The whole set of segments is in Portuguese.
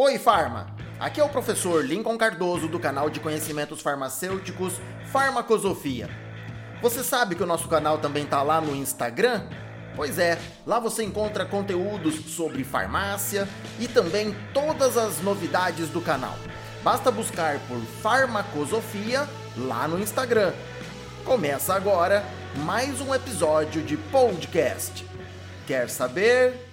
Oi, Farma! Aqui é o professor Lincoln Cardoso do canal de conhecimentos farmacêuticos Farmacosofia. Você sabe que o nosso canal também está lá no Instagram? Pois é, lá você encontra conteúdos sobre farmácia e também todas as novidades do canal. Basta buscar por Farmacosofia lá no Instagram. Começa agora mais um episódio de podcast. Quer saber?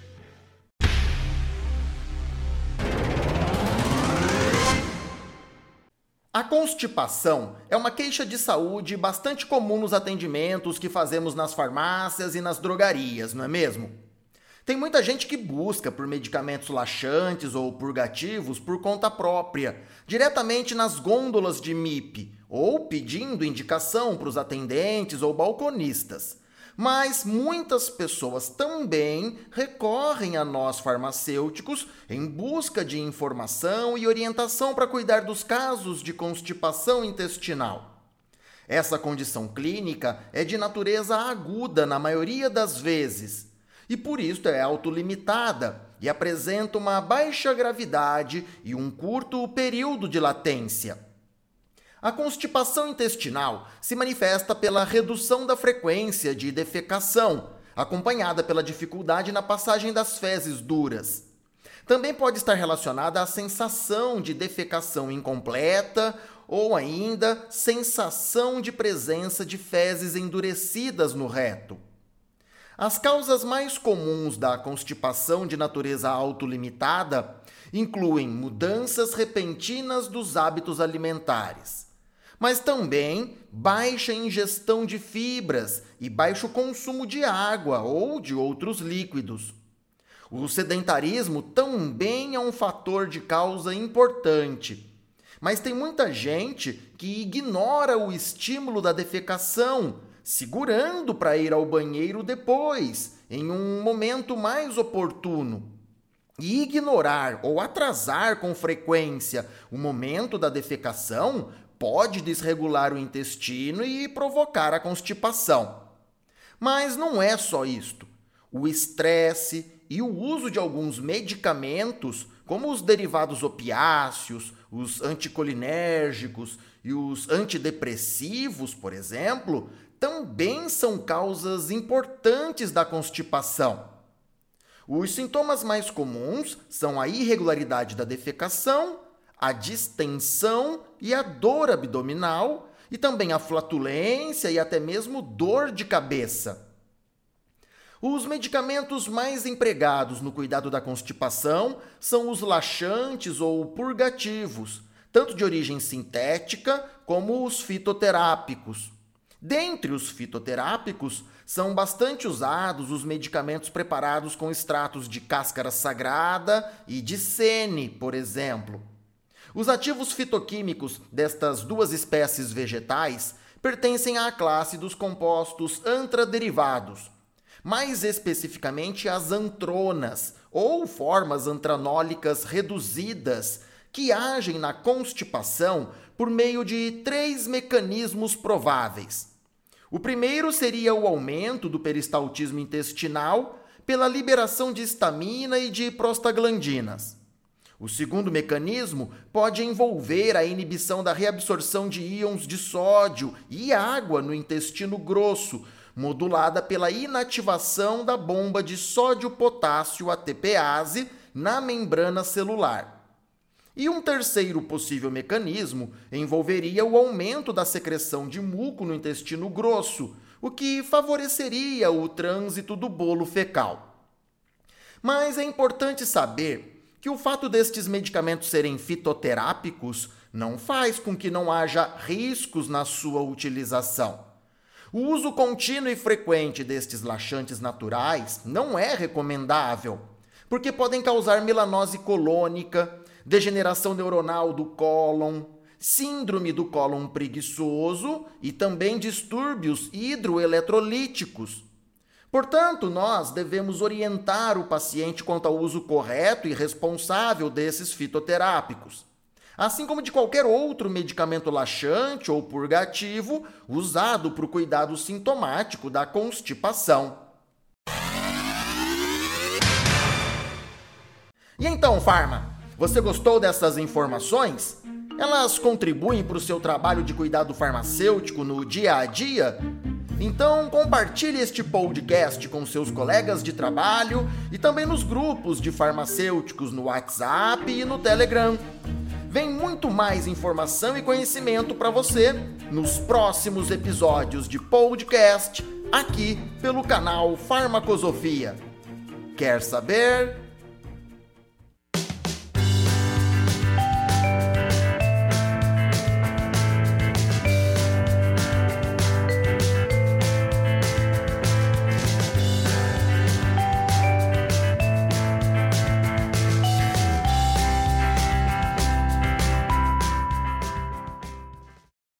A constipação é uma queixa de saúde bastante comum nos atendimentos que fazemos nas farmácias e nas drogarias, não é mesmo? Tem muita gente que busca por medicamentos laxantes ou purgativos por conta própria, diretamente nas gôndolas de MIP, ou pedindo indicação para os atendentes ou balconistas. Mas muitas pessoas também recorrem a nós farmacêuticos em busca de informação e orientação para cuidar dos casos de constipação intestinal. Essa condição clínica é de natureza aguda na maioria das vezes e por isso é autolimitada e apresenta uma baixa gravidade e um curto período de latência. A constipação intestinal se manifesta pela redução da frequência de defecação, acompanhada pela dificuldade na passagem das fezes duras. Também pode estar relacionada à sensação de defecação incompleta ou ainda sensação de presença de fezes endurecidas no reto. As causas mais comuns da constipação de natureza autolimitada incluem mudanças repentinas dos hábitos alimentares mas também baixa ingestão de fibras e baixo consumo de água ou de outros líquidos. O sedentarismo também é um fator de causa importante. Mas tem muita gente que ignora o estímulo da defecação, segurando para ir ao banheiro depois, em um momento mais oportuno. E ignorar ou atrasar com frequência o momento da defecação pode desregular o intestino e provocar a constipação. Mas não é só isto. O estresse e o uso de alguns medicamentos, como os derivados opiáceos, os anticolinérgicos e os antidepressivos, por exemplo, também são causas importantes da constipação. Os sintomas mais comuns são a irregularidade da defecação a distensão e a dor abdominal, e também a flatulência e até mesmo dor de cabeça. Os medicamentos mais empregados no cuidado da constipação são os laxantes ou purgativos, tanto de origem sintética como os fitoterápicos. Dentre os fitoterápicos, são bastante usados os medicamentos preparados com extratos de cáscara sagrada e de sene, por exemplo. Os ativos fitoquímicos destas duas espécies vegetais pertencem à classe dos compostos antraderivados, mais especificamente as antronas, ou formas antranólicas reduzidas, que agem na constipação por meio de três mecanismos prováveis. O primeiro seria o aumento do peristaltismo intestinal pela liberação de histamina e de prostaglandinas. O segundo mecanismo pode envolver a inibição da reabsorção de íons de sódio e água no intestino grosso, modulada pela inativação da bomba de sódio-potássio ATPase na membrana celular. E um terceiro possível mecanismo envolveria o aumento da secreção de muco no intestino grosso, o que favoreceria o trânsito do bolo fecal. Mas é importante saber que o fato destes medicamentos serem fitoterápicos não faz com que não haja riscos na sua utilização. O uso contínuo e frequente destes laxantes naturais não é recomendável, porque podem causar melanose colônica, degeneração neuronal do cólon, síndrome do cólon preguiçoso e também distúrbios hidroeletrolíticos, Portanto, nós devemos orientar o paciente quanto ao uso correto e responsável desses fitoterápicos, assim como de qualquer outro medicamento laxante ou purgativo usado para o cuidado sintomático da constipação. E então, Farma, Você gostou dessas informações? Elas contribuem para o seu trabalho de cuidado farmacêutico no dia a dia? Então compartilhe este podcast com seus colegas de trabalho e também nos grupos de farmacêuticos no WhatsApp e no Telegram. Vem muito mais informação e conhecimento para você nos próximos episódios de podcast aqui pelo canal Farmacosofia. Quer saber?